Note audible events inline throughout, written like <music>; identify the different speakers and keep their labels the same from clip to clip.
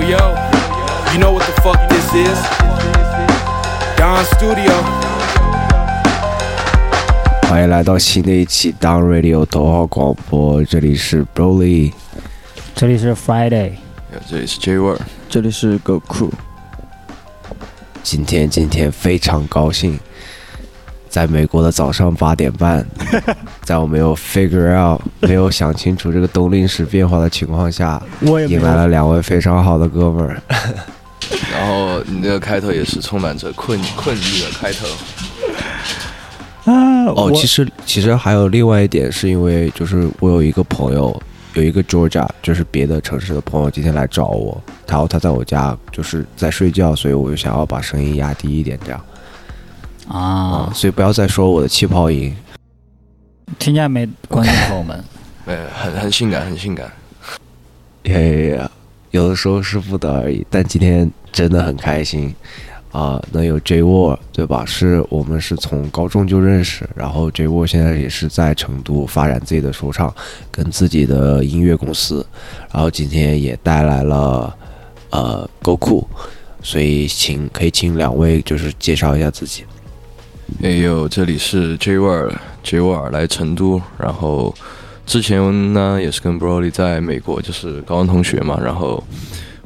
Speaker 1: Yo, yo, you know what the fuck this is? Don Studio.
Speaker 2: 欢迎来到新的一期 Down Radio 头号广播，这里是 Broly。
Speaker 3: 这里是 Friday，
Speaker 4: 这里是 J Word，
Speaker 5: 这里是狗酷，
Speaker 2: 今天今天非常高兴，在美国的早上八点半，<laughs> 在我没有 figure out 没有想清楚这个冬令时变化的情况下，
Speaker 3: 我也
Speaker 2: 迎来了两位非常好的哥们儿。<laughs>
Speaker 4: 然后你这个开头也是充满着困困意的开头。
Speaker 3: 啊，
Speaker 2: 哦，其实其实还有另外一点，是因为就是我有一个朋友，有一个 Georgia，就是别的城市的朋友，今天来找我，然后他在我家就是在睡觉，所以我就想要把声音压低一点，这样啊、
Speaker 3: 啊，
Speaker 2: 所以不要再说我的气泡音。
Speaker 3: 听见没，观众朋友们？<laughs>
Speaker 4: 呃，很很性感，很性感。
Speaker 2: 耶、yeah,，有的时候是不得而已，但今天真的很开心啊、能有 J War 对吧？是我们是从高中就认识，然后 J War 现在也是在成都发展自己的说唱，跟自己的音乐公司，然后今天也带来了呃 Go 酷，所以请可以请两位就是介绍一下自己。
Speaker 4: 哎呦，这里是 J Word，J Word 来成都，然后之前呢也是跟 Broly 在美国，就是高中同学嘛。然后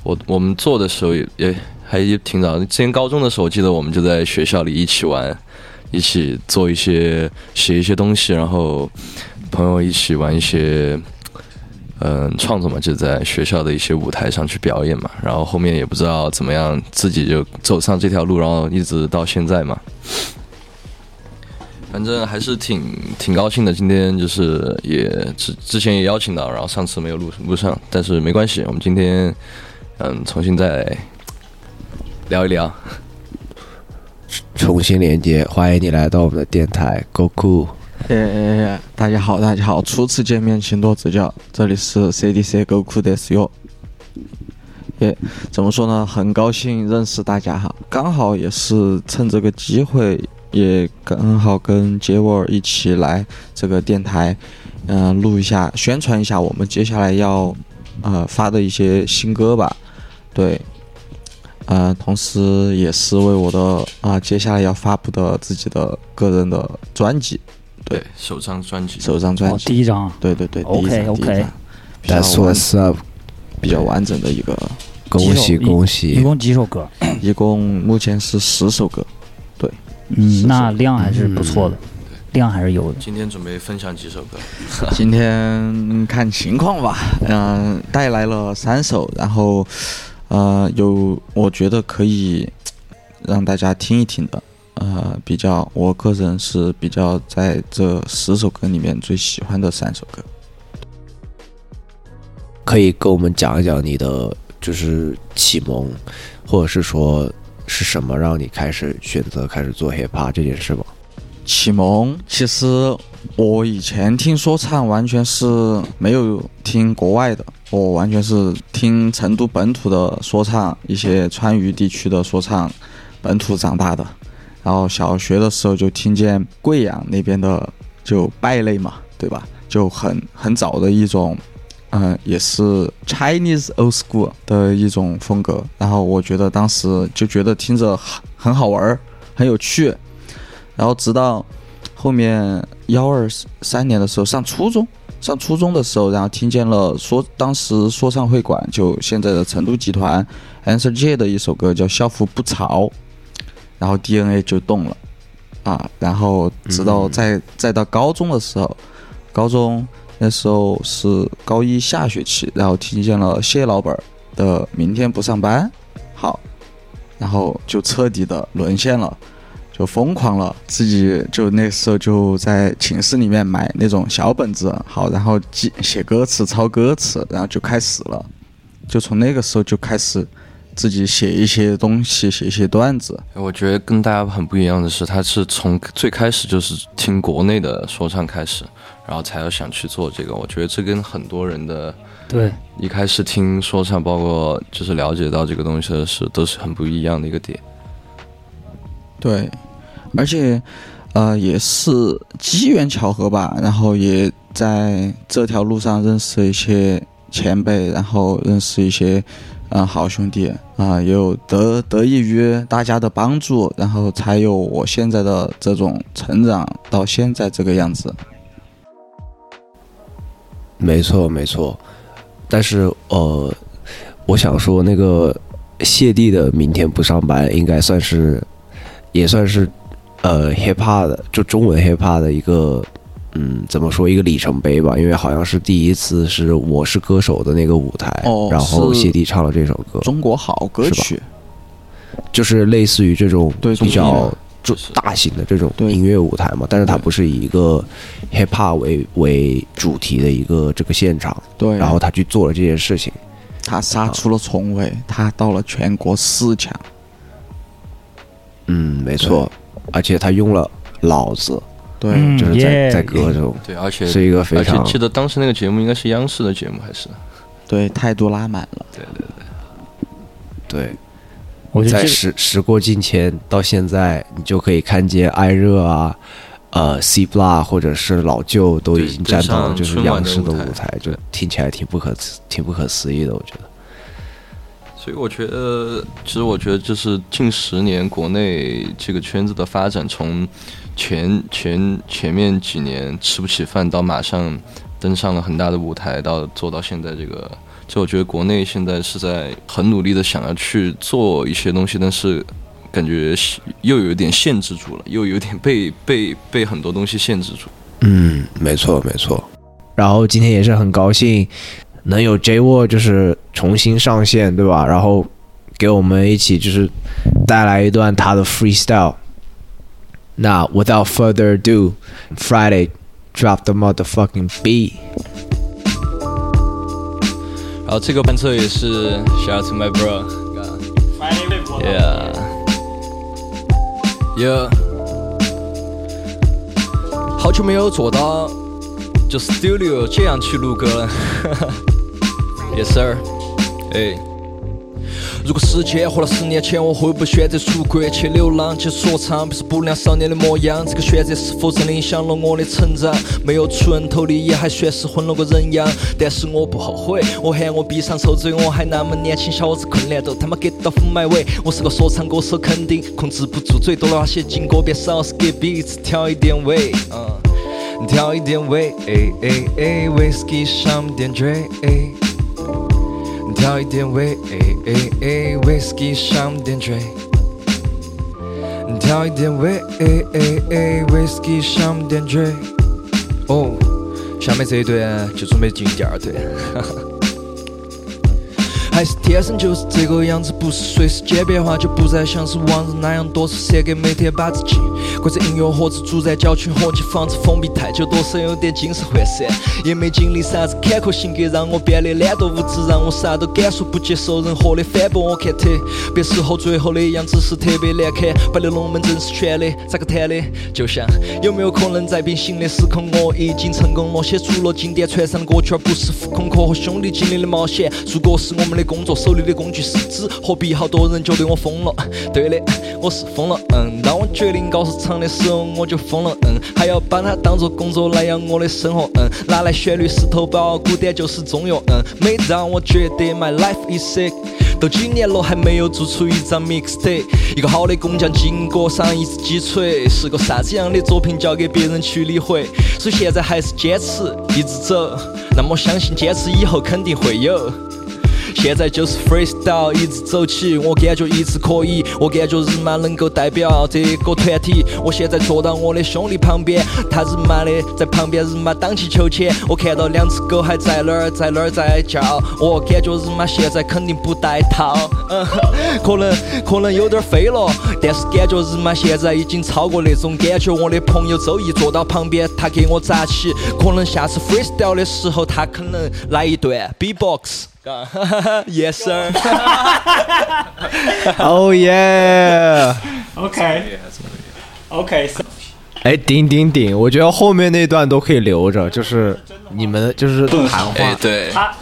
Speaker 4: 我我们做的时候也也还挺早，之前高中的时候，记得我们就在学校里一起玩，一起做一些写一些东西，然后朋友一起玩一些。嗯，创作嘛，就在学校的一些舞台上去表演嘛，然后后面也不知道怎么样，自己就走上这条路，然后一直到现在嘛。反正还是挺挺高兴的，今天就是也之之前也邀请到，然后上次没有录录上，但是没关系，我们今天嗯重新再聊一聊。
Speaker 2: 重新连接，欢迎你来到我们的电台 Go 酷。
Speaker 5: 哎，大家好，大家好，初次见面请多指教，这里是 CDC 狗酷的 s 哟。也怎么说呢？很高兴认识大家哈，刚好也是趁这个机会，也刚好跟杰沃尔一起来这个电台，嗯、录一下，宣传一下我们接下来要呃发的一些新歌吧。对，呃，同时也是为我的啊、接下来要发布的自己的个人的专辑，
Speaker 4: 对，首张专辑，
Speaker 5: 首张专
Speaker 3: 哦，
Speaker 5: 辑。
Speaker 3: 第一张，
Speaker 5: 对对对
Speaker 3: OK，
Speaker 5: 第一张
Speaker 3: OK
Speaker 5: 第一张比较
Speaker 2: That's
Speaker 5: 完
Speaker 2: what's up，
Speaker 5: 比较完整的一个，
Speaker 2: 恭喜恭喜！
Speaker 3: 一共几首歌？
Speaker 5: 一共目前是十首歌。
Speaker 3: 嗯，那量还是不错的，量还是有的。
Speaker 4: 今天准备分享几首歌，<laughs>
Speaker 5: 今天看情况吧，嗯、带来了三首，然后呃有我觉得可以让大家听一听的，呃比较我个人是比较在这十首歌里面最喜欢的三首歌。
Speaker 2: 可以跟我们讲一讲你的就是启蒙，或者是说是什么让你开始选择开始做 hiphop 这件事吗？
Speaker 5: 启蒙，其实我以前听说唱完全是没有听国外的，我完全是听成都本土的说唱，一些川渝地区的说唱，本土长大的。然后小学的时候就听见贵阳那边的就败类嘛，对吧？就很很早的一种，嗯、也是 Chinese old school 的一种风格。然后我觉得当时就觉得听着很很好玩儿，很有趣。然后直到后面幺二三年的时候上初中，上初中的时候，然后听见了说当时说唱会馆就现在的成都集团 Answer J 的一首歌叫《校服不潮》，然后 DNA 就动了啊，然后直到再、再到高中的时候，高中那时候是高一下学期，然后听见了谢老板的《明天不上班》，好，然后就彻底的沦陷了。就疯狂了，自己就那时候就在寝室里面买那种小本子，好，然后记写歌词、抄歌词，然后就开始了，就从那个时候就开始自己写一些东西，写一些段子。
Speaker 4: 我觉得跟大家很不一样的是，他是从最开始就是听国内的说唱开始，然后才要想去做这个。我觉得这跟很多人的
Speaker 3: 对，
Speaker 4: 一开始听说唱，包括就是了解到这个东西的是，都是很不一样的一个点。
Speaker 5: 对，而且呃也是机缘巧合吧，然后也在这条路上认识了一些前辈，然后认识一些嗯，好兄弟啊，也有得得益于大家的帮助，然后才有我现在的这种成长到现在这个样子。
Speaker 2: 没错，没错。但是呃，我想说，那个谢帝的明天不上班，应该算是，也算是呃 hiphop 的，就中文 hiphop 的一个，嗯，怎么说一个里程碑吧？因为好像是第一次是《我是歌手》的那个舞台，
Speaker 5: 哦
Speaker 2: 然后谢帝唱了这首歌，
Speaker 5: 中国好歌曲，
Speaker 2: 就是类似于这种
Speaker 5: 对
Speaker 2: 比较就大型的这种
Speaker 5: 对
Speaker 2: 音乐舞台嘛，但是它不是以一个 hip hop 为为主题的一个这个现场，
Speaker 5: 对，
Speaker 2: 然后他去做了这件事情。
Speaker 5: 他杀出了重围，他到了全国四强。
Speaker 2: 嗯，没错，而且他用了“老”子，
Speaker 5: 对，
Speaker 3: 嗯
Speaker 2: 就是在在歌中
Speaker 6: 对，而且
Speaker 2: 是一个非
Speaker 6: 而且
Speaker 2: 常
Speaker 6: 记得当时那个节目应该是央视的节目还是？
Speaker 5: 对，态度拉满了。
Speaker 6: 对对对，
Speaker 2: 对。在
Speaker 3: 我觉得这
Speaker 2: 时时过境迁到现在，你就可以看见艾热啊、呃 C Block 或者是老舅都已经站到了就是央视的
Speaker 6: 舞台
Speaker 2: 舞台，就听起来挺不可思挺不可思议的，我觉得。
Speaker 6: 所以我觉得，其实我觉得就是近十年国内这个圈子的发展，从前前前面几年吃不起饭到马上登上了很大的舞台，到做到现在这个，就我觉得国内现在是在很努力的想要去做一些东西，但是感觉又有点限制住了，又有点被被被很多东西限制住。
Speaker 2: 嗯，没错没错。然后今天也是很高兴能有 J Wo 就是重新上线，对吧？然后给我们一起就是带来一段他的 freestyle。那 without further ado，Friday drop the motherfucking beat。
Speaker 6: 然后这个伴奏也是 shout to my bro，yeah，yeah，好久没有坐到就 studio 这样去录歌了哈哈，yes sir，哎。如果时间回到十年前，我会不会选择出国去流浪，去说唱，不是不良少年的模样？这个选择是否真的影响了我的成长？没有出人头地，也还算是混了个人样。但是我不后悔，我喊我闭上臭嘴，我还那么年轻，小伙子困难都他妈 get off my way。我是个说唱歌手，肯定控制不住嘴，多了那些劲歌，别少是给 beats 调一点味，嗯，调一点味，，whisky 上点缀，调一点威，哎哎哎，whisky 上点缀。调一点威，哎哎哎，whisky 上点缀。哦，下面这一对就准备进第二段。还是天生就是这个样子，不是随时间变化就不再像是往日那样多愁善感，每天把自己关在音乐盒子，住在郊区和气房子封闭太久，多少有点精神涣散，也没经历啥子坎坷性格，让我变得懒惰无知，让我啥都敢说，不接受任何的反驳。我看特别时候最后的样子是特别难看，摆的龙门阵是全的，咋个谈的？就像有没有可能在平行的时空，我已经成功了，写出了经典传唱的歌曲，而不是福孔克和兄弟经历的冒险。如果是我们的工作，手里的工具是纸和笔，好多人觉得我疯了。对的，我是疯了，嗯。当我决定告诉唱的时候，我就疯了，嗯。还要把它当做工作来养我的生活，嗯。拿来旋律石头包，鼓点就是中药，嗯。每当我觉得 my life is sick，都几年了还没有做出一张 mixtape。一个好的工匠经过上一次击锤，是个啥子样的作品交给别人去理会。所以现在还是坚持一直走，那么相信坚持以后肯定会有。现在就是 freestyle 一直走起，我感觉一直可以，我感觉日妈能够代表这个团体。我现在坐到我的兄弟旁边，他日妈的在旁边日妈荡起秋千，我看到两只狗还在那儿在那儿在叫，我感觉日妈现在肯定不带套，嗯，可能可能有点飞了，但是感觉日妈现在已经超过那种感觉。我的朋友周一坐到旁边，他给我扎起，可能下次 freestyle 的时候，他可能来一段 B-box。Yes sir。<laughs>
Speaker 2: Oh yeah！OK
Speaker 3: OK，
Speaker 2: 哎，顶顶顶！我觉得后面那段都可以留着，就是你们就是谈话。
Speaker 6: 哎，对，
Speaker 3: 他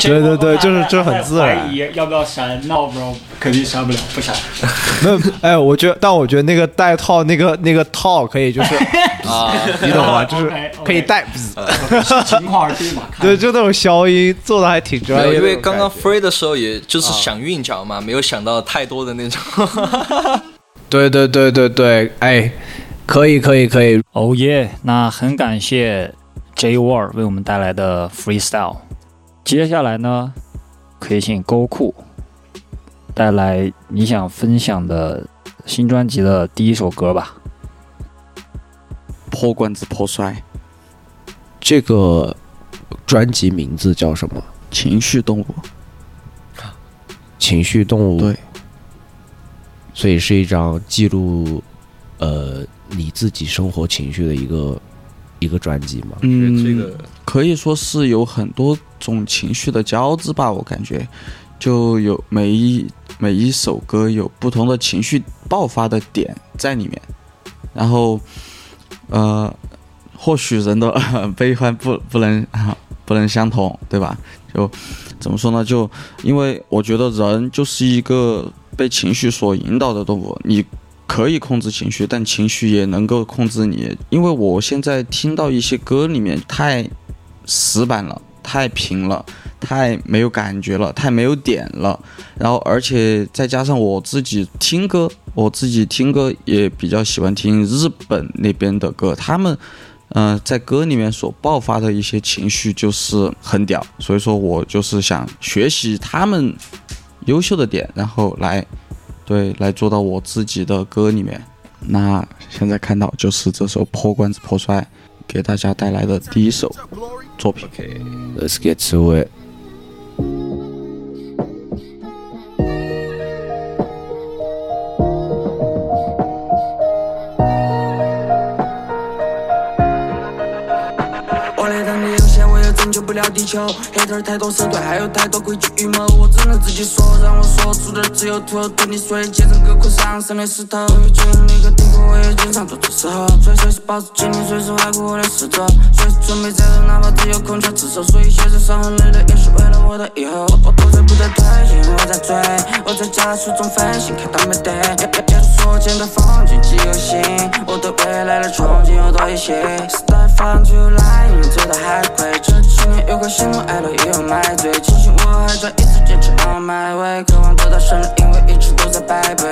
Speaker 2: 对对对就是这很自然
Speaker 3: 怀疑要不要删？那我不肯定删不了，不删。
Speaker 2: 没有，哎，我觉得，但我觉得那个带套那个那个套可以，就是 <laughs>
Speaker 6: 啊，
Speaker 2: 你懂吗？<laughs> 就是可以带，
Speaker 3: 情况而定嘛。<laughs>
Speaker 2: 对，就那种消音做的还挺专业的。
Speaker 4: 因为刚刚 free 的时候，也就是想韵脚嘛，没有想到太多的那种。
Speaker 2: 对对对对对，哎，可以可以可以，
Speaker 3: 哦耶！那很感谢 J War 为我们带来的 freestyle。接下来呢，可以请勾库带来你想分享的新专辑的第一首歌吧。
Speaker 5: 破罐子破摔，
Speaker 2: 这个专辑名字叫什么？
Speaker 5: 情绪动物，
Speaker 2: 情绪动物。
Speaker 5: 对，
Speaker 2: 所以是一张记录呃你自己生活情绪的一个一个专辑嘛。
Speaker 5: 嗯，
Speaker 6: 这个
Speaker 5: 可以说是有很多种情绪的交织吧，我感觉，就有每一每一首歌有不同的情绪爆发的点在里面，然后，呃，或许人的 <laughs> 悲欢不不能啊 <laughs> 不能相同，对吧？就怎么说呢？就因为我觉得人就是一个被情绪所引导的动物，你可以控制情绪，但情绪也能够控制你。因为我现在听到一些歌里面太死板了，太平了，太没有感觉了，太没有点了。然后，而且再加上我自己听歌，我自己听歌也比较喜欢听日本那边的歌，他们。嗯、在歌里面所爆发的一些情绪就是很屌，所以说我就是想学习他们优秀的点，然后来对来做到我自己的歌里面。那现在看到就是这首《破罐子破摔》给大家带来的第一首作品。
Speaker 2: Let's get to it。
Speaker 7: 了地球。黑头太多手段，还有太多诡计预谋，我只能自己说，让我说出的只有吐。对你说的结成隔空上升的石头，就用那个地方，我也经常做出事后。所以随时保持警惕，随时怀顾我的逝者，随时准备战斗，哪怕只有空拳自首。所以写这伤痕累累，也是为了我的以后。我我我在不断推进，我在追，我在加速中反省，看到没得。也也也所见的风景极有心，我对未来的憧憬有多一些。时代放出来，你们走得还快。这几年有颗心动爱了也要买醉，庆幸我还在一直坚持 on my way，渴望得到胜利，因为一直都在败北。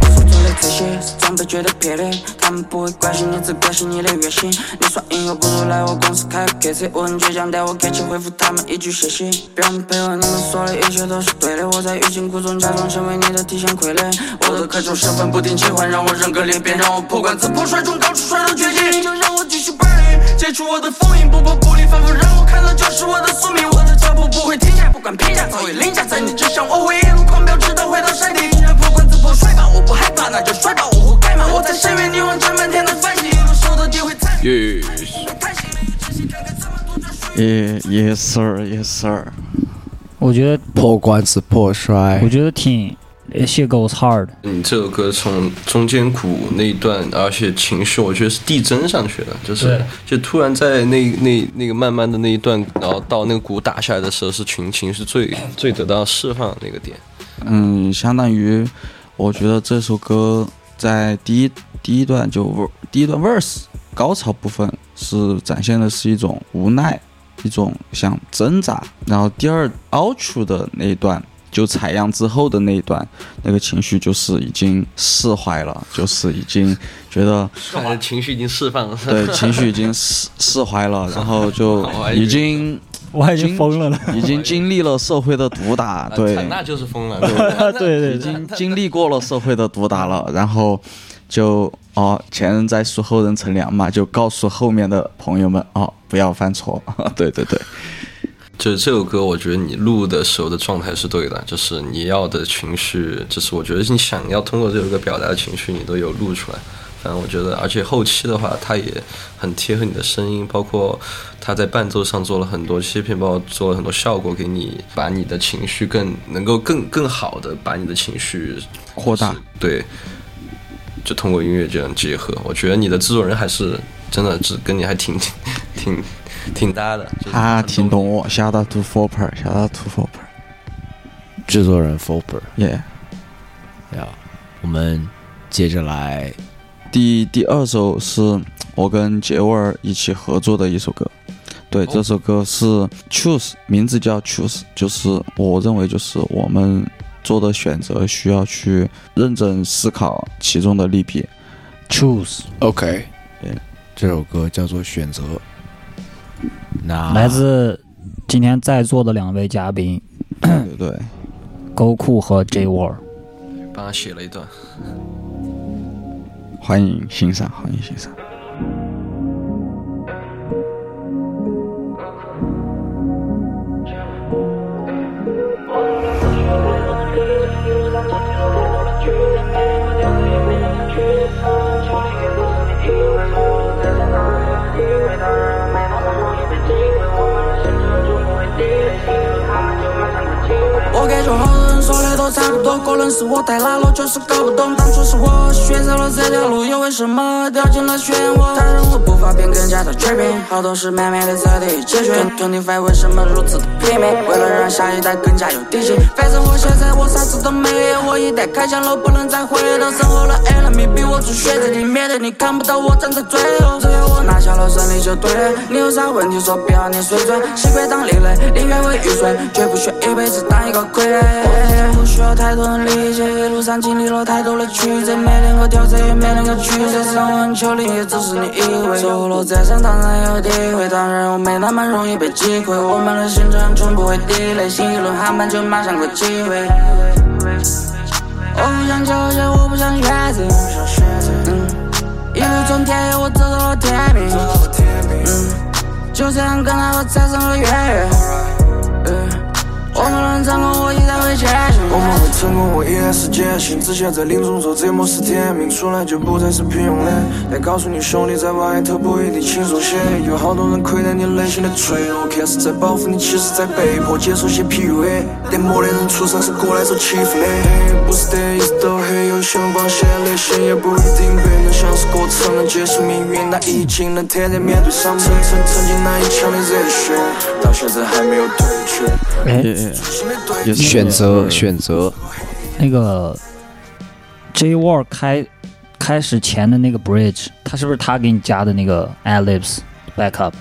Speaker 7: 我所做的这些是长辈觉得撇的，他们不会关心你，只关心你的月薪。你耍音乐不如来我公司开个 KC，我很倔强，但我客气回复他们一句谢谢。表面配合你们说的一切都是对的，我在欲擒故纵，假装成为你的提线傀儡。我的各种身份不停切换，让我人格裂变，让我破罐子破摔中高处摔到绝境，就让我继续 burn 解除我的封印，不破不立，反复让我看到就是我的宿命。我的脚步不会停下，不管评价早已凌驾在你之上，我会一路狂飙，直到回到山顶。让破罐子破摔吧，我不害怕，那就摔吧，我活该吗？我在深渊，你望着漫天的繁星，一路受到诋毁，惨
Speaker 6: 耶，
Speaker 7: 叹息，仔细看看怎么度这水。
Speaker 5: 耶 Yes sir，Yes sir。
Speaker 3: 我觉得，
Speaker 2: 破罐子破摔
Speaker 3: 我，觉得挺 It shit goes hard。
Speaker 6: 你这首歌从中间鼓那一段，而且情绪，我觉得是递增上去的，就是就突然在那那那个慢慢的那一段，然后到那个鼓打下来的时候，是群情是最最得到释放的那个点。
Speaker 5: 嗯，相当于我觉得这首歌在第一第一段就第一段 verse 高潮部分是展现的是一种无奈，一种想挣扎，然后第二 outro 的那一段。就采样之后的那一段，那个情绪就是已经释怀了，就是已经觉得
Speaker 6: 情绪已经释放了。
Speaker 5: 对情绪已经释 <laughs> 释怀了，然后就已经
Speaker 3: 我已经疯了呢。
Speaker 5: 已经经历了社会的毒打，
Speaker 6: 啊
Speaker 5: 对，
Speaker 6: 那就是疯了。<laughs>
Speaker 3: 对对对，
Speaker 5: 已经经历过了社会的毒打了，然后就哦，前人栽树，后人乘凉嘛，就告诉后面的朋友们哦，不要犯错。对 <laughs> 对对，
Speaker 6: 就是这首歌，我觉得你录的时候的状态是对的，就是你要的情绪，就是我觉得你想要通过这首歌表达的情绪，你都有录出来。反正我觉得，而且后期的话，它也很贴合你的声音，包括它在伴奏上做了很多切片，包括做了很多效果，给你把你的情绪更能够更更好的把你的情绪
Speaker 5: 扩大
Speaker 6: 对，就通过音乐这样结合。我觉得你的制作人还是真的，是跟你还挺挺
Speaker 4: 挺搭的。就是
Speaker 5: 他
Speaker 4: 很
Speaker 5: 挺懂我，下到 to four per，下到 to four per，
Speaker 2: 制作人呀，我们接着来。
Speaker 5: 第第二首是我跟杰沃尔一起合作的一首歌，对，这首歌是 Choose，名字叫 Choose，就是我认为就是我们做的选择需要去认真思考其中的利弊。
Speaker 3: Choose
Speaker 2: OK，
Speaker 5: 对，
Speaker 2: 这首歌叫做《选择》，那
Speaker 3: 来自今天在座的两位嘉宾
Speaker 5: 对对对，
Speaker 3: 勾酷和 J War。
Speaker 8: 帮他写了一段。
Speaker 5: 欢迎欣赏，欢迎欣赏。
Speaker 7: 我感觉好多人说的都差不多，可能是我太老了，就是搞不懂当初是我选择了这条路，又为什么掉进了漩涡？它让我步伐变更加的 tripping，好多事慢慢的才得以解决。Twenty five 为什么如此的拼命？为了让下一代更加有底气。反正我现在我啥子都没有，我一旦开枪了，不能再回头。身后的 enemy 逼我做选择题，免得你看不到我站在最后。只要我拿下了胜利就对了，你有啥问题说，不要你水准，习惯当另类，宁愿为预算，绝不学一辈子当一个傀儡。我不需要太多人理解，一路上经历了太多的曲折，没能够调整，也没能够取舍，生活很丘陵，也只是你以为。走了再上，当然有体会，当然我没那么容易被击溃。我们的行程从不会 delay，新一轮航班就马上会机会。我不想纠结，我不想选择，嗯，一路从天黑，我走到了天明，嗯，就这样跟他我产生了渊源，嗯。我们能成功，我依然会坚信。我们会成功，我依然是坚信。之前在林中说这幕是天命，出来就不再是平庸的。来告诉你兄弟，在外头不一定轻松些。有好多人窥探你内心的脆弱，看似在保护你，其实在被迫接受些 PUA。连磨的人出生是过来受欺负的，不是的，一直都很有希望光线的心也不一定对，能像是过程能结束命运，那已经能坦然面对伤悲。曾曾经那一腔的热血，到现在还没有退却。
Speaker 2: 选择选择，
Speaker 3: 那个 J War 开开始前的那个 Bridge，他是不是他给你加的那个 Ellipse Backup？、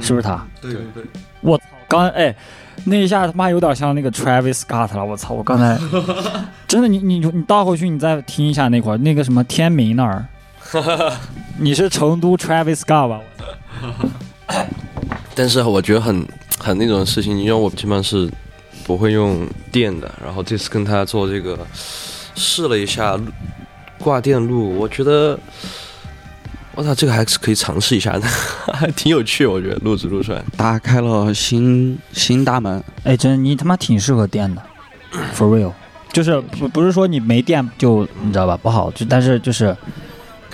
Speaker 3: 是不是他？
Speaker 4: 对对对，
Speaker 3: 我操！刚哎，那一下他妈有点像那个 Travis Scott 了，我操！我刚才 <laughs> 真的，你你你倒回去你再听一下那块儿那个什么天明那儿，<laughs> 你是成都 Travis Scott 吧？<laughs>
Speaker 4: 但是我觉得很很那种事情，因为我基本上是不会用电的，然后这次跟他做这个试了一下挂电路，我觉得我操，这个还是可以尝试一下的，还 <laughs> 挺有趣，我觉得录制录出来。
Speaker 5: 打开了新新大门。
Speaker 3: 哎，真你他妈挺适合电的，for real。就是不不是说你没电就你知道吧不好，就但是就是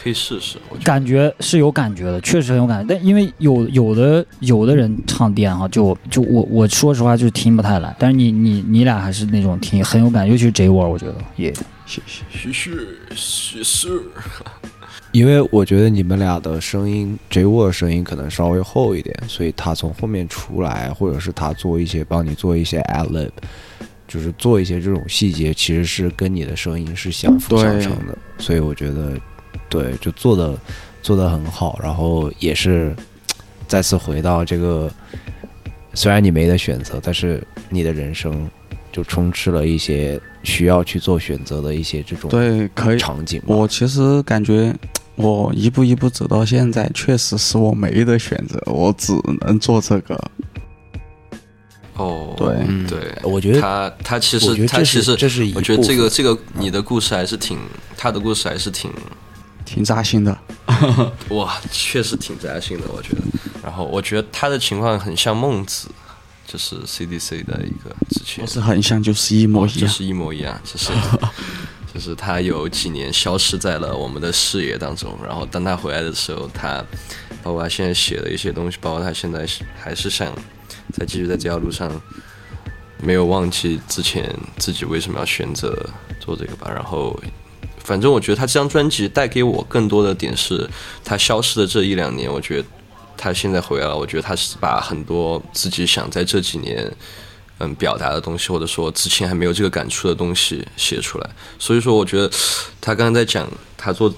Speaker 4: 可以试试，我觉
Speaker 3: 感觉是有感觉的，确实很有感觉。但因为有有的有的人唱电哈，就就我我说实话就是听不太来。但是你你你俩还是那种听很有感觉，尤其是 J 我，我觉得也
Speaker 5: 谢谢。
Speaker 4: 是是是是，<laughs>
Speaker 2: 因为我觉得你们俩的声音，J 沃的声音可能稍微厚一点，所以他从后面出来，或者是他做一些帮你做一些 ad lib，就是做一些这种细节，其实是跟你的声音是相辅相成的。所以我觉得，对，就做的做的很好，然后也是再次回到这个，虽然你没得选择，但是你的人生就充斥了一些需要去做选择的一些这种
Speaker 5: 对，可以。
Speaker 2: 场景。
Speaker 5: 我其实感觉，我一步一步走到现在，确实是我没得选择，我只能做这个。
Speaker 4: 哦，
Speaker 5: 对
Speaker 2: 嗯
Speaker 4: 对，
Speaker 2: 我觉得
Speaker 4: 他他其实他其实
Speaker 2: 这是一
Speaker 4: 我觉得这个这个你的故事还是挺，他的故事还是挺
Speaker 5: 挺扎心的。<laughs>
Speaker 4: 哇，确实挺扎心的，我觉得。然后我觉得他的情况很像孟子，就是 CDC 的一个之前
Speaker 5: 不是很像，就是一模一样。
Speaker 4: 就是一模一样，就是 <laughs> 就是他有几年消失在了我们的视野当中，然后当他回来的时候，他包括他现在写的一些东西，包括他现在是还是想再继续在这条路上，没有忘记之前自己为什么要选择做这个吧。然后，反正我觉得他这张专辑带给我更多的点是，他消失的这一两年，我觉得
Speaker 6: 他现在回来了，我觉得他是把很多自己想在这几年嗯表达的东西，或者说之前还没有这个感触的东西写出来。所以说，我觉得他刚刚在讲他做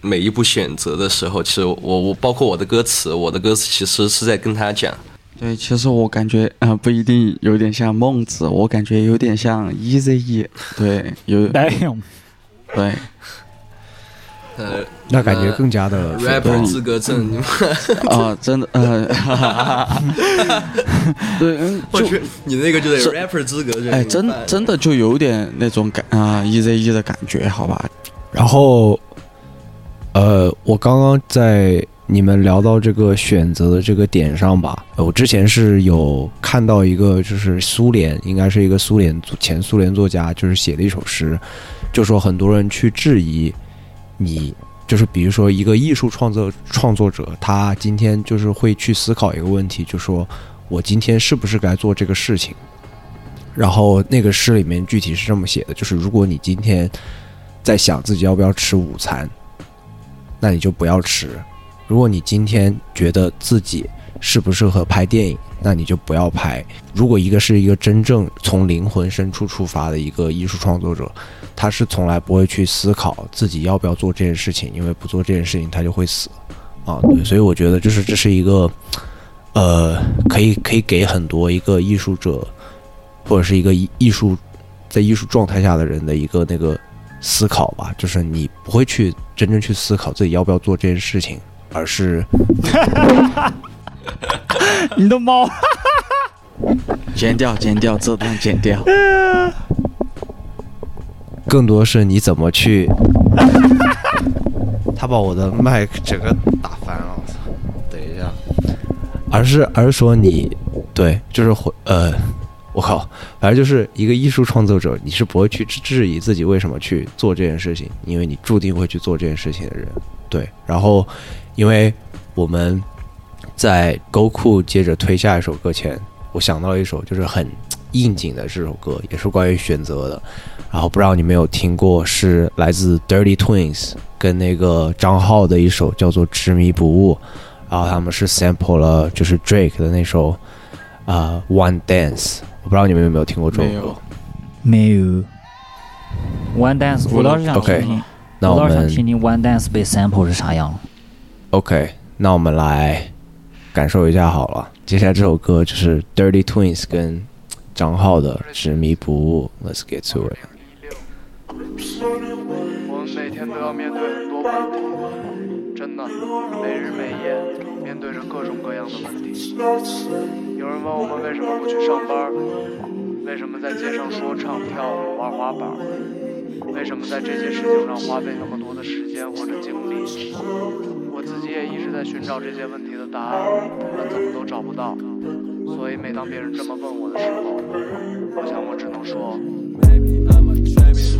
Speaker 6: 每一步选择的时候，其实我我包括我的歌词，我的歌词其实是在跟他讲。
Speaker 5: 对，其实我感觉啊、呃不一定有点像孟子，我感觉有点像 Easy E。对，有 <laughs> 对，
Speaker 6: 呃，
Speaker 2: 那感觉更加的
Speaker 4: rapper 资格证，
Speaker 5: 啊、真的，呃，<laughs> 对，嗯，就
Speaker 4: 你那个就得 rapper 资格证。
Speaker 5: 哎，真真的就有点那种感啊，Easy E 的感觉，好吧？
Speaker 2: 然后，呃，我刚刚在你们聊到这个选择的这个点上吧，呃我之前是有看到一个，就是苏联，应该是一个苏联前苏联作家，就是写的一首诗，就说很多人去质疑你，就是比如说一个艺术创作创作者，他今天就是会去思考一个问题，就说我今天是不是该做这个事情？然后那个诗里面具体是这么写的，就是如果你今天在想自己要不要吃午餐，那你就不要吃；如果你今天觉得自己适不适合拍电影，那你就不要拍。如果一个是一个真正从灵魂深处出发的一个艺术创作者，他是从来不会去思考自己要不要做这件事情，因为不做这件事情他就会死啊。对，所以我觉得就是这是一个，呃，可以可以给很多一个艺术者或者是一个艺艺术在艺术状态下的人的一个那个思考吧，就是你不会去真正去思考自己要不要做这件事情，而是
Speaker 3: 你的猫。
Speaker 5: 剪掉，剪掉，这段剪掉。
Speaker 2: 更多是你怎么去。<laughs> 他把我的麦整个打翻了，我操！等一下，而是而是说你对，就是会呃，我靠，反正就是一个艺术创作者，你是不会去质质疑自己为什么去做这件事情，因为你注定会去做这件事情的人。对，然后因为我们在 Goku 接着推下一首歌前，我想到了一首就是很应景的这首歌，也是关于选择的。然后不知道你们有听过，是来自 Dirty Twins 跟那个张浩的一首叫做《执迷不悟》，然后他们是 sample 了就是 Drake 的那首啊、One Dance，我不知道你们有没有听过这首歌
Speaker 5: 没有。
Speaker 3: 没有。One Dance，我倒是想听听，
Speaker 2: 那我
Speaker 3: 我倒是想听听 One Dance 被 sample 是啥样。
Speaker 2: OK，那我们来感受一下好了。接下来这首歌就是 Dirty Twins 跟张浩的《执迷不悟》，Let's get to it。
Speaker 9: 我们每天都要面对很多问题，真的，没日没夜面对着各种各样的问题。有人问我们为什么不去上班，为什么在街上说唱、跳舞、玩滑板，为什么在这些事情上花费那么多的时间或者精力。我自己也一直在寻找这些问题的答案，但怎么都找不到。所以每当别人这么问我的时候，我想我只能说。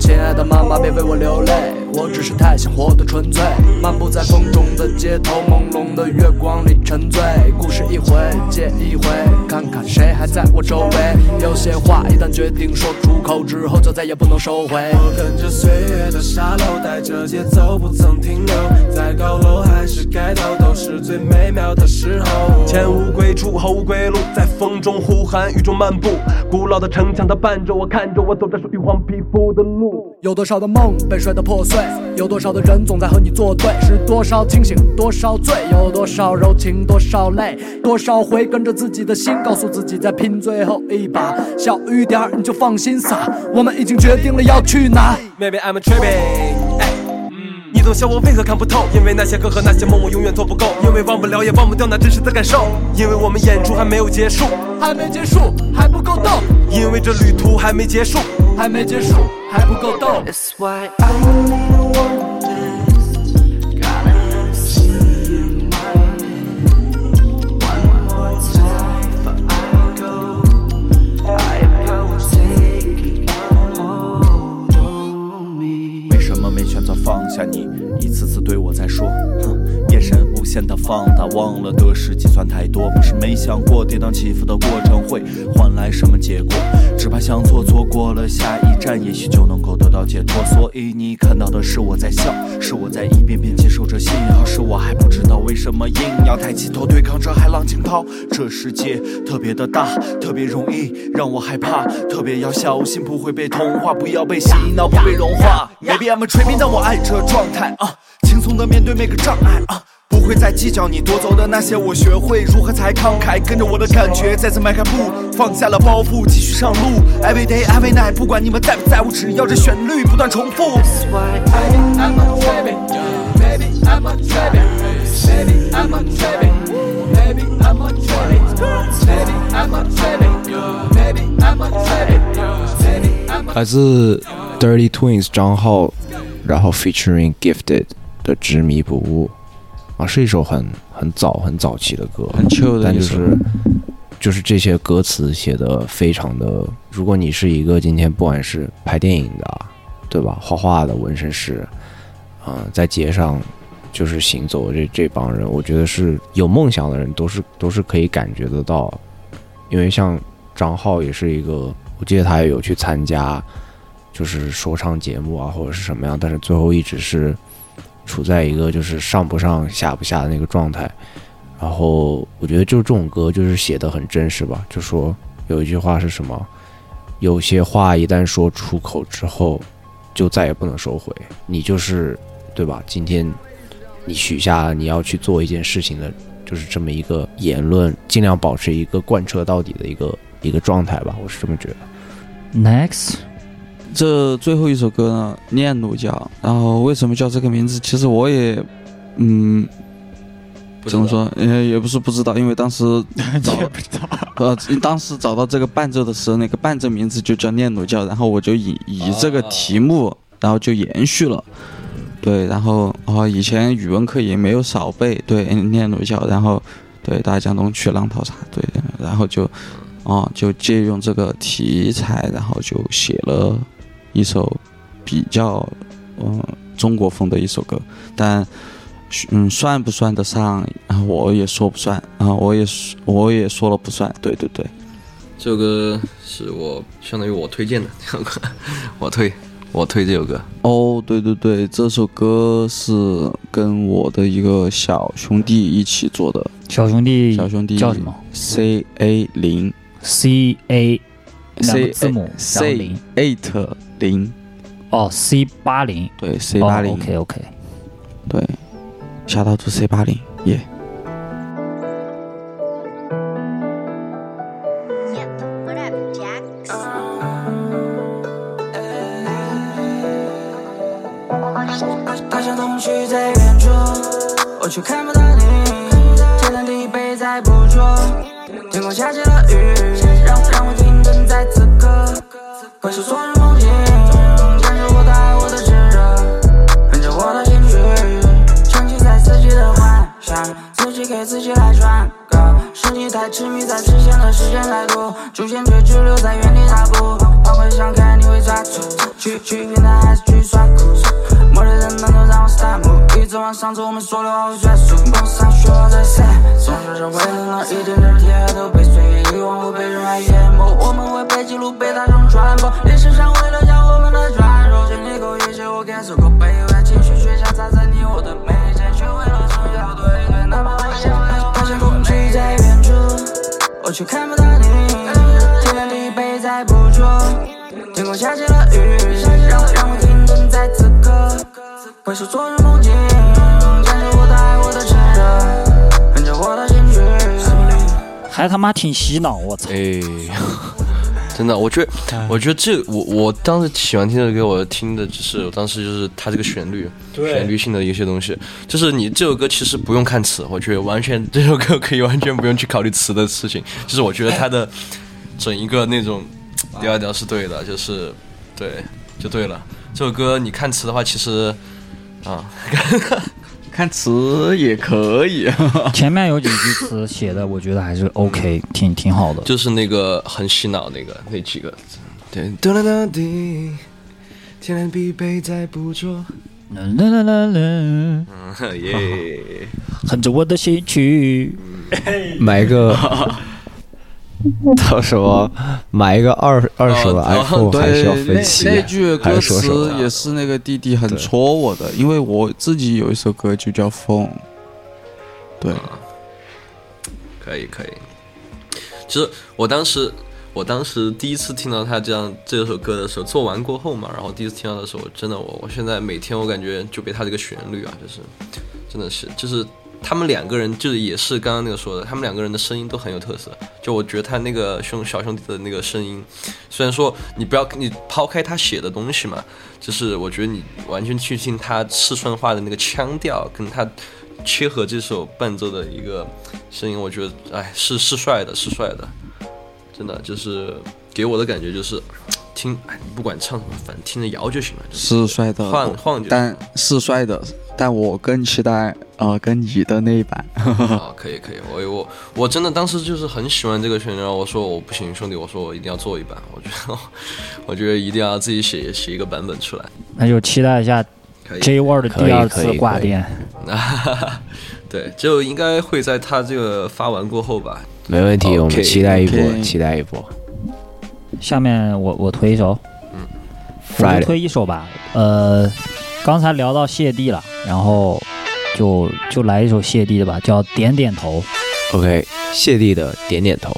Speaker 9: 亲爱的妈妈，别为我流泪，我只是太想活得纯粹。漫步在风中的街头，朦胧的月光里沉醉。故事一回接一回，看看谁还在我周围。有些话一旦决定说出口之后，就再也不能收回。
Speaker 10: 我跟着岁月的沙漏，带着节奏不曾停留，在高楼还是街头，都是最美妙的时候。前无归处，后无归路，在风中呼喊，雨中漫步。古老的城墙，它伴着我，看着我走着属于黄皮肤的路。
Speaker 9: 有多少的梦被摔得破碎？有多少的人总在和你作对？是多少清醒，多少醉？有多少柔情，多少泪？多少回跟着自己的心，告诉自己再拼最后一把。小雨点儿你就放心洒，我们已经决定了要去哪。
Speaker 10: Maybe I'm tripping，你总笑我为何看不透？因为那些歌和那些梦我永远做不够，因为忘不了也忘不掉那真实的感受，因为我们演出还没有结束，
Speaker 9: 还没结束，还不够逗，
Speaker 10: 因为这旅途还没结束。
Speaker 9: 还没结束，还不够逗。
Speaker 11: 放大，忘了得失计算太多，不是没想过跌宕起伏的过程会换来什么结果，只怕想。错，错过了下一站，也许就能够得到解脱。所以你看到的是我在笑，是我在一遍遍接受着信号，是我还不知道为什么硬要抬起头对抗着海浪惊涛。这世界特别的大，特别容易让我害怕，特别要小心不会被同化，不要被洗脑，不被融化。Maybe I'm a dreaming，但我爱这状态啊，轻松的面对每个障碍啊。不会再计较你夺走的那些，我学会如何才慷慨，跟着我的感觉再次迈开步，放下了包袱，继续上路。Every day, every night，不管你们在不在乎，只要这旋律不断重复。
Speaker 2: 来自 Dirty Twins 张浩，然后 featuring Gifted 的《执迷不悟》啊，是一首很很早很早期的歌，
Speaker 5: 很 chill 的一首
Speaker 2: 但就是就是这些歌词写的非常的，如果你是一个今天不管是拍电影的啊，对吧，画画的纹身师，啊、在街上就是行走的这这帮人，我觉得是有梦想的人都是都是可以感觉得到，因为像张浩也是一个，我记得他也有去参加，就是说唱节目啊或者是什么样，但是最后一直是处在一个就是上不上下不下的那个状态。然后我觉得就这种歌就是写的很真实吧，就说有一句话是什么，有些话一旦说出口之后，就再也不能收回。你就是对吧？今天你许下你要去做一件事情的，就是这么一个言论，尽量保持一个贯彻到底的一个一个状态吧，我是这么觉得。
Speaker 3: Next，
Speaker 5: 这最后一首歌呢，念奴娇，然后为什么叫这个名字？其实我也，嗯，怎么说？也，也不是不知道，因为当时 <laughs> 找，<laughs> 呃，当时找到这个伴奏的时候，那个伴奏名字就叫念奴娇，然后我就以以这个题目，然后就延续了。对，然后哦，以前语文课也没有少背，对，念奴娇，然后对大江东去浪淘沙，对，然后就哦，就借用这个题材，然后就写了一首比较嗯中国风的一首歌，但嗯算不算得上，啊我也说不算啊，我也说我也说了不算，对对对，
Speaker 6: 这首歌是我相当于我推荐的这首歌，<laughs> 我推我推这首歌。
Speaker 5: 哦，对对对，这首歌是跟我的一个小兄弟一起做的，
Speaker 3: 小兄弟
Speaker 5: 小兄弟
Speaker 3: 叫什么
Speaker 5: ？C A 零
Speaker 3: ？C A 两
Speaker 5: C
Speaker 3: 个字母
Speaker 5: ，C
Speaker 3: 零
Speaker 5: eight 零，
Speaker 3: 哦，C 八零，
Speaker 5: 对 C 八零
Speaker 3: OK OK，
Speaker 5: 对，下到图 C 八零，耶。
Speaker 7: 大江东去在远处，我却看不到你。天南地北在捕捉，天空下起了雨，让让我停顿在此刻。回首昨日太痴迷在之前的时间态度，主线却只留在原地踏步。换回想看你会抓住，去去平台还是去耍酷？末日的难都让我 stop，一直往上走，我们说的话会转述。梦上学我在 say，总是为了那一点点铁都被岁月遗忘，会被人爱淹没。我们会被记录，被大众传播，历史上我却看不到你。天南地北在捕捉，天空下起了雨，让我让我停顿在此刻，回首昨日梦境，感受我的爱，我的炽热，跟着我的情绪。
Speaker 3: 还他妈挺洗脑，我操！
Speaker 6: 哎，真的，我觉得，我觉得这我我当时喜欢听这首歌，我听的就是我当时就是它这个旋律，旋律性的一些东西，就是你这首歌其实不用看词，我觉得完全 <laughs> 这首歌可以完全不用去考虑词的事情，就是我觉得它的 <laughs> 整一个那种调调是对的，就是对，就对了。这首歌你看词的话，其实啊，
Speaker 5: 看词也可以，<laughs>
Speaker 3: 前面有几句词写的，我觉得还是 OK，挺挺好的。
Speaker 6: 就是那个很洗脑那个那几个字，对，哒啦哒滴，天然必备在捕捉，
Speaker 3: 啦啦啦啦。啦，
Speaker 6: 嗯耶，<laughs>
Speaker 3: 哼着我的心曲。
Speaker 2: 买个 <laughs> 到时候买一个二二手的
Speaker 4: 哦
Speaker 2: iPhone 还是要分期，
Speaker 5: 那句歌词也是那个弟弟很戳我的，因为我自己有一首歌就叫《风》，对，
Speaker 4: 可以可以。其实我当时，我当时第一次听到他这样这首歌的时候，做完过后嘛，然后第一次听到的时候，真的我我现在每天我感觉就被他这个旋律啊，就是真的是就是他们两个人就是也是刚刚那个说的，他们两个人的声音都很有特色。就我觉得他那个兄小兄弟的那个声音，虽然说你不要你抛开他写的东西嘛，就是我觉得你完全去听他四川话的那个腔调，跟他切合这首伴奏的一个声音，我觉得哎是是帅的，是帅的，真的就是给我的感觉就是听哎你不管唱什么，反正听着摇就行了，就是
Speaker 5: 帅的，
Speaker 4: 晃晃。
Speaker 5: 但是帅的，但我更期待呃跟你的那一版。<laughs>
Speaker 4: 啊，可以可以，我我我真的当时就是很喜欢这个旋律，然后我说我不行，兄弟，我说我一定要做一版，我觉得我觉得一定要自己写写一个版本出来。
Speaker 3: 那就期待一下 J Word 的第二次
Speaker 2: 可以可以
Speaker 3: 挂电。<laughs>
Speaker 4: 对，就应该会在他这个发完过后吧。
Speaker 2: 没问题，我们期待一波期待一波。
Speaker 3: 下面我我推一首，
Speaker 4: 嗯
Speaker 3: 我推一首吧。呃，刚才聊到谢帝了，然后就就来一首谢帝的吧，叫《点点头》。
Speaker 2: OK，谢帝的点点头。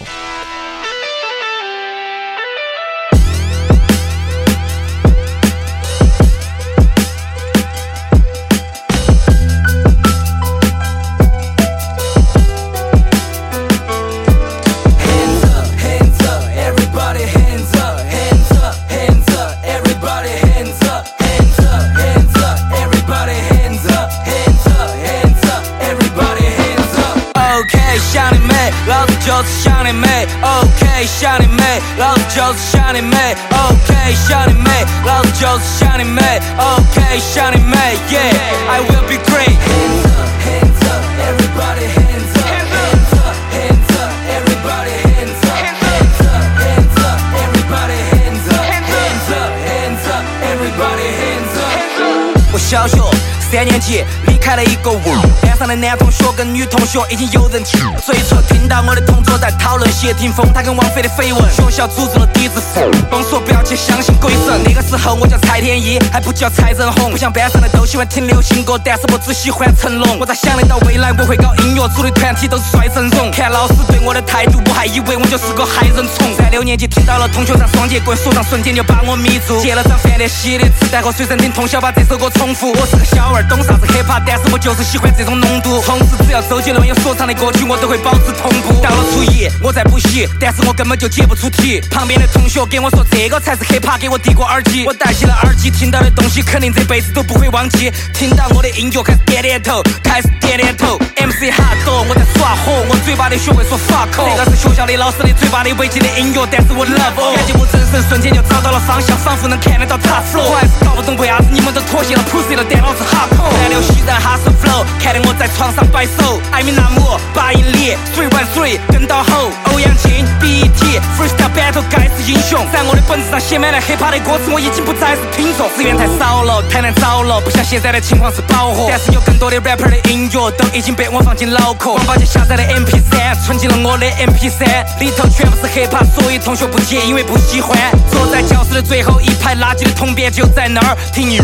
Speaker 12: 男同学跟女同学已经有人亲嘴唇，听到我的同桌在讨论谢霆锋他跟王菲的绯闻，学校组织了抵制风，甭说不要去相信鬼神。那个时候我叫蔡天一，还不叫蔡振红，不像班上的都喜欢听流行歌，但是我只喜欢成龙。我咋想得到未来我会搞音乐，组的团体都是帅阵容。看老师对我的态度，我还以为我就是个害人虫。三六年级听到了同学唱双截棍，说唱瞬间就把我迷住，借了张范德西的磁带和随身听，通宵把这首歌重复。我是个小娃儿，懂啥子 hiphop，但是我就是喜欢这种浓度。从此只要周杰伦有说唱的歌曲，我都会保持同步。到了初一，我在补习，但是我根本就解不出题。旁边的同学跟我说这个才是 hiphop，给我递过耳机。我戴起了耳机，听到的东西肯定这辈子都不会忘记。听到我的音乐，开始点点头，开始点点头。MC 哈多，我在耍火，我嘴巴里学会说 fuck。这个是学校的老师的嘴巴里违禁的音乐，但是我 love。感觉我人生瞬间就找到了方向，仿佛能看得到 top floor。我还是搞不懂为啥子你们都妥协了朴实了，但老子 hardcore。三流西然哈是 flow，看得我在床上摆手。艾米纳姆八英里，three one three 跟到后。欧阳靖 BET freestyle battle 该是英雄，在我的本子上写满了 hiphop 的歌词，我已经不再是听众。资源太少了，太难找了，不像现在的情况是饱和。但是有更多的 rapper 的音乐都已经被我放进脑壳。王宝杰下载的 MP3，存进了我的 MP3，里头全部是 hiphop，所以同学不接，因为不喜欢。坐在教室的最后一排，垃圾的桶边就在那儿听你。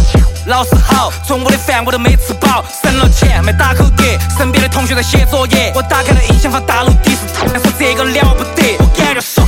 Speaker 12: 老师好，中午的饭我都没吃饱，省了钱没打口碟。身边的同学在写作业，我打开了音响放大陆第四台，说这个了不得，我感觉爽。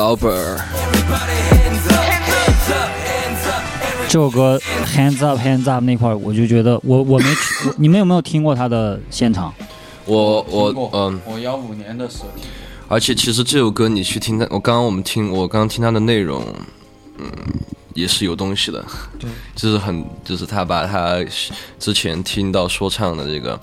Speaker 12: 老
Speaker 4: 本儿。
Speaker 3: 这首歌 Hands Up Hands Up 那块儿，我就觉得我我没你们有没有听过他的现场？
Speaker 4: 我我嗯，
Speaker 5: 我幺五年的时候听
Speaker 4: 而且其实这首歌你去听他，我刚刚我们听我刚刚听他的内容，嗯，也是有东西的。
Speaker 5: 对，
Speaker 4: 就是很就是他把他之前听到说唱的这个，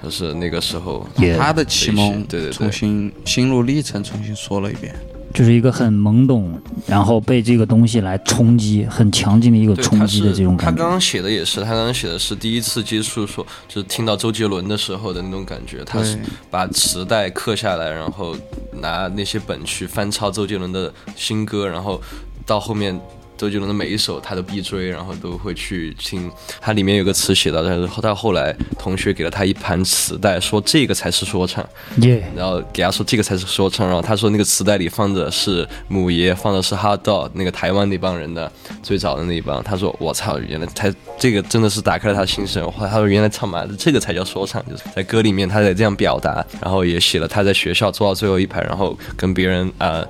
Speaker 4: 就是那个时候
Speaker 3: 也
Speaker 5: 他的启蒙，
Speaker 4: 对对对
Speaker 5: 重新心路历程重新说了一遍。
Speaker 3: 就是一个很懵懂，然后被这个东西来冲击，很强劲的一个冲击的这种感觉。
Speaker 4: 他刚刚写的也是，他刚刚写的是第一次接触说，就是听到周杰伦的时候的那种感觉。他是把磁带刻下来，然后拿那些本去翻抄周杰伦的新歌，然后到后面周杰伦的每一首他都必追，然后都会去听。他里面有个词写到，但是他后来同学给了他一盘磁带，说这个才是说唱。
Speaker 3: 耶、
Speaker 4: 然后给他说这个才是说唱，然后他说那个磁带里放的是母爷，放的是 Hot Dog 那个台湾那帮人的最早的那一帮。他说我操，原来他这个真的是打开了他的心声。后来他说原来操妈的这个才叫说唱，就是在歌里面他在这样表达，然后也写了他在学校坐到最后一排，然后跟别人呃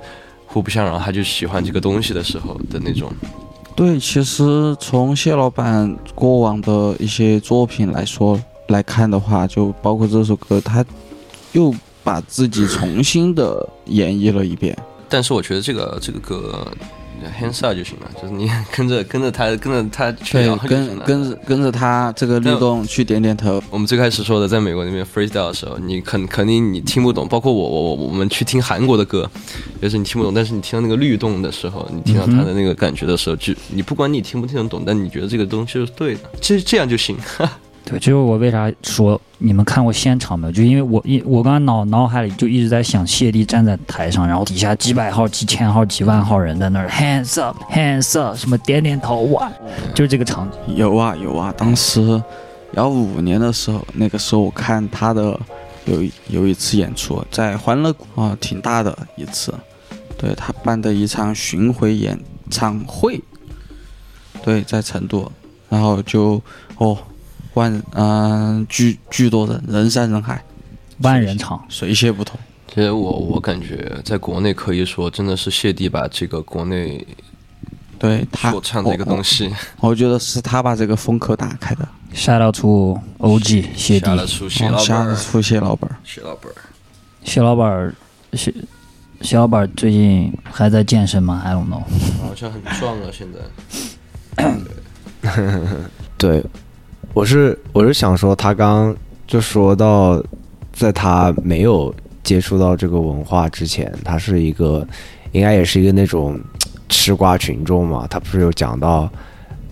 Speaker 4: 互不相让，他就喜欢这个东西的时候的那种。
Speaker 5: 对，其实从谢老板过往的一些作品来说来看的话，就包括这首歌，他又把自己重新的演绎了一遍。
Speaker 4: 但是我觉得这个这个歌。Hands up 就行了，就是你 <laughs> 跟着跟着他跟着他去
Speaker 5: 跟跟着跟着他这个律动去点点头。
Speaker 4: 我们最开始说的，在美国那边 freestyle 的时候，你肯肯定你听不懂，包括我我我我们去听韩国的歌，也是你听不懂，但是你听到那个律动的时候，你听到他的那个感觉的时候，就你不管你听不听得懂，但你觉得这个东西是对的，这这样就行。
Speaker 3: 对，这就是我为啥说你们看过现场没有？就因为我一我刚刚脑脑海里就一直在想谢帝站在台上，然后底下几百号、几千号、几万号人在那儿 hands up hands up，什么点点头哇，就是这个场景。
Speaker 5: 有啊有啊，当时幺五年的时候，那个时候我看他的有有一次演出，在欢乐谷啊，挺大的一次，对他办的一场巡回演唱会，对，在成都，然后就哦万嗯、巨巨多人，人山人海，
Speaker 3: 万人场，
Speaker 5: 水泄不通。
Speaker 4: 其实我我感觉在国内可以说真的是谢帝把这个国内
Speaker 5: 对他
Speaker 4: 所唱的一个东西
Speaker 5: 我，我觉得是他把这个风口打开的。
Speaker 3: shout out to OG 谢帝
Speaker 4: 下，了出谢老板
Speaker 5: 出谢老板，
Speaker 4: 谢老板。
Speaker 3: 谢老板，谢谢老板最近还在健身吗？I don't know。
Speaker 4: 好像很壮啊，现在。<laughs>
Speaker 2: 对，我是我是想说，他刚就说到，在他没有接触到这个文化之前，他是一个应该也是一个那种吃瓜群众嘛。他不是有讲到，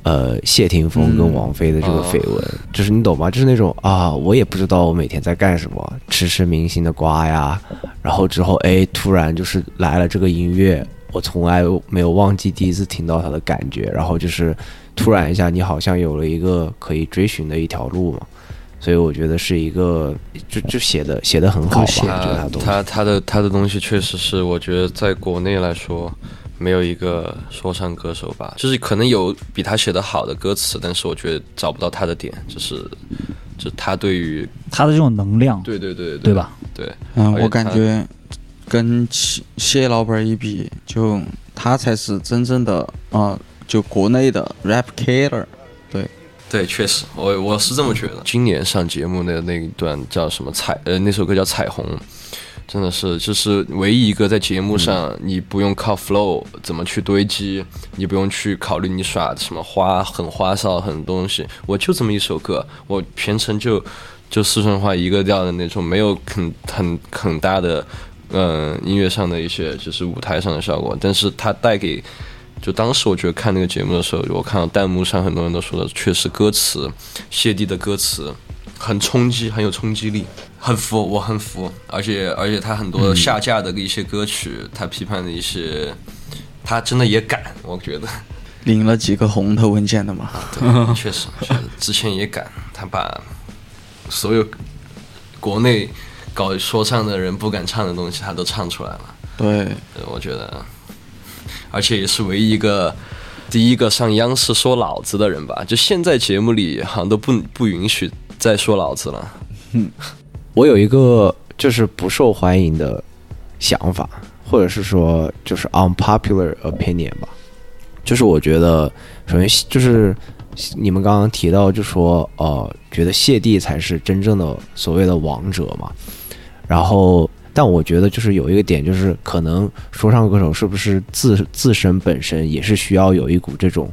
Speaker 2: 呃，谢霆锋跟王菲的这个绯闻，就是你懂吗？就是那种啊，我也不知道我每天在干什么，吃吃明星的瓜呀，然后之后哎，突然就是来了这个音乐。我从来没有忘记第一次听到他的感觉，然后就是突然一下，你好像有了一个可以追寻的一条路嘛，所以我觉得是一个就就写的写的很好吧，
Speaker 3: 写
Speaker 2: 得他
Speaker 4: 他他他的他的东西确实是，我觉得在国内来说，没有一个说唱歌手吧，就是可能有比他写的好的歌词，但是我觉得找不到他的点，就是就他对于
Speaker 3: 他的这种能量，
Speaker 4: 对对对
Speaker 3: 对？吧？
Speaker 4: 对，
Speaker 5: 嗯，我感觉跟谢谢老板一比，就他才是真正的啊、就国内的 rap killer。
Speaker 4: 对，对确实，我我是这么觉得。今年上节目的那一段叫什么彩？呃，那首歌叫《彩虹》，真的是就是唯一一个在节目上你不用靠 flow 怎么去堆积，你不用去考虑你耍什么花很花哨很多东西，我就这么一首歌，我全程就就四川话一个调的那种，没有很很很大的嗯、音乐上的一些就是舞台上的效果，但是它带给就当时我觉得看那个节目的时候，我看到弹幕上很多人都说的，确实歌词，谢帝的歌词很冲击，很有冲击力，很服，我很服。而且而且他很多下架的一些歌曲，他批判的一些，他真的也敢，我觉得，
Speaker 5: 领了几个红头文件的嘛，
Speaker 4: 对，确实，确实之前也敢，他把所有国内搞说唱的人不敢唱的东西，他都唱出来了。
Speaker 5: 对，
Speaker 4: 对，我觉得，而且也是唯一一个第一个上央视说老子的人吧。就现在节目里好像都不不允许再说老子了。
Speaker 2: 我有一个就是不受欢迎的想法，或者是说就是 unpopular opinion 吧，就是我觉得首先就是你们刚刚提到，就说呃，觉得谢帝才是真正的所谓的王者嘛，然后但我觉得就是有一个点，就是可能说唱歌手是不是自自身本身也是需要有一股这种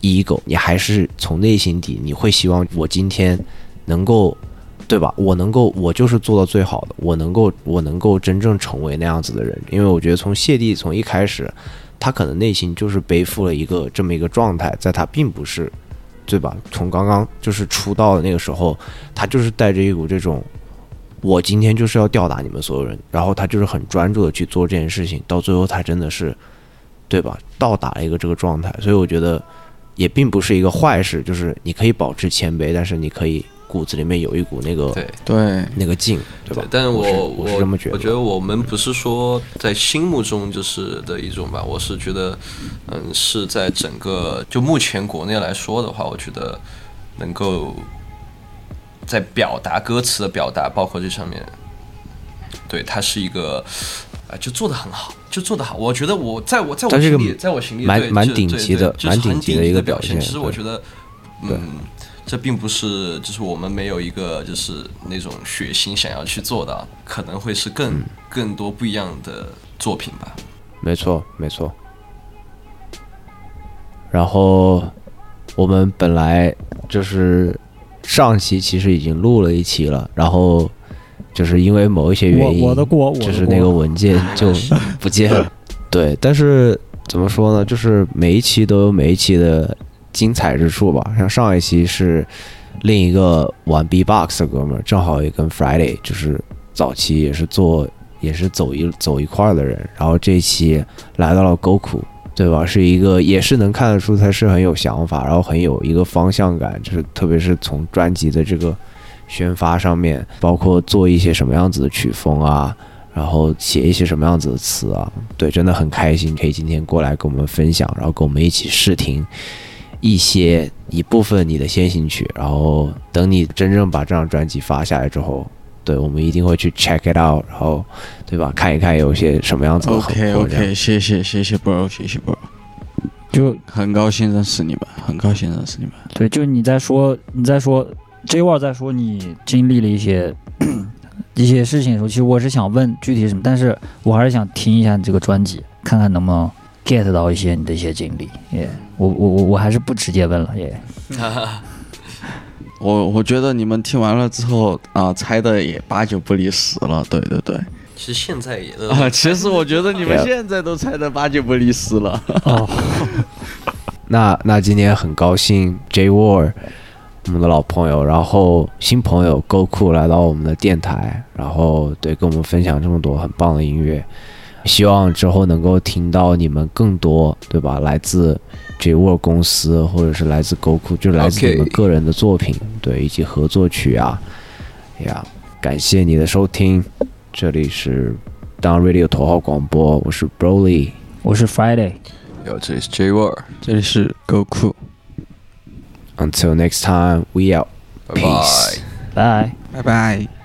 Speaker 2: ego，你还是从内心底你会希望我今天能够，对吧？我能够，我就是做到最好的，我能够，我能够真正成为那样子的人。因为我觉得从谢帝从一开始，他可能内心就是背负了一个这么一个状态，在他并不是，对吧？从刚刚就是出道的那个时候，他就是带着一股这种。我今天就是要吊打你们所有人，然后他就是很专注的去做这件事情，到最后他真的是，对吧？到达了一个这个状态，所以我觉得也并不是一个坏事，就是你可以保持谦卑，但是你可以骨子里面有一股那个
Speaker 4: 对
Speaker 5: 对
Speaker 2: 那个劲，对吧？
Speaker 4: 但是我
Speaker 2: 我
Speaker 4: 我
Speaker 2: 是这么觉得，
Speaker 4: 我觉得我们不是说在心目中就是的一种吧，我是觉得，嗯，是在整个就目前国内来说的话，我觉得能够在表达歌词的表达，包括这上面，对，它是一个。啊，就做的很好，就做的好。我觉得我在我在我心里，在我心里
Speaker 2: 蛮蛮顶级的
Speaker 4: 就是
Speaker 2: 蛮顶级的一个
Speaker 4: 表
Speaker 2: 表现
Speaker 4: 其实我觉得，嗯，这并不是就是我们没有一个就是那种血腥想要去做的，可能会是更、
Speaker 2: 嗯
Speaker 4: 更多不一样的作品吧。
Speaker 2: 没错，没错。然后我们本来就是上期其实已经录了一期了，然后就是因为某一些原因，
Speaker 3: 我我的锅
Speaker 2: 就是那个文件就 <laughs> 不见了。对，但是怎么说呢？就是每一期都有每一期的精彩之处吧。像上一期是另一个玩 B-box 的哥们儿，正好也跟 Friday 就是早期也是做也是走一走一块儿的人，然后这一期来到了 Goku，对吧？是一个也是能看得出他是很有想法，然后很有一个方向感，就是特别是从专辑的这个宣发上面，包括做一些什么样子的曲风啊，然后写一些什么样子的词啊，对，真的很开心可以今天过来跟我们分享，然后跟我们一起试听一些一部分你的先行曲，然后等你真正把这张专辑发下来之后。对，我们一定会去 check it out，然后，对吧？看一看有些什么样子的合
Speaker 5: OK
Speaker 2: 作这样
Speaker 5: OK，谢谢谢谢 bro，谢谢 bro，
Speaker 3: 就
Speaker 5: 很高兴认识你们，很高兴认识你们。
Speaker 3: 对，就你在说你在说 J War 在说你经历了一些一些事情的时候，其实我是想问具体是什么，但是我还是想听一下你这个专辑，看看能不能 get 到一些你的一些经历。耶、我我我我还是不直接问了，耶、
Speaker 5: 我我觉得你们听完了之后啊、猜的也八九不离十了。对对对，
Speaker 4: 其实现在也
Speaker 5: 啊，其实我觉得你们现在都猜的八九不离十了。
Speaker 3: 哦，<laughs>
Speaker 2: 那那今天很高兴 J War 我们的老朋友，然后新朋友 Go 酷来到我们的电台，然后对跟我们分享这么多很棒的音乐，希望之后能够听到你们更多对吧？来自 J War 公司或者是来自 Goku，，就是来自你们个人的作品对以及合作曲啊呀，感谢你的收听，这里是 Down Radio 头号广播，我是 Broly。
Speaker 3: 我是 Friday。
Speaker 6: 有，这里是 J War，
Speaker 5: 这里是 Goku。
Speaker 2: Until next time, we out.
Speaker 6: 拜
Speaker 3: 拜。
Speaker 5: 拜拜。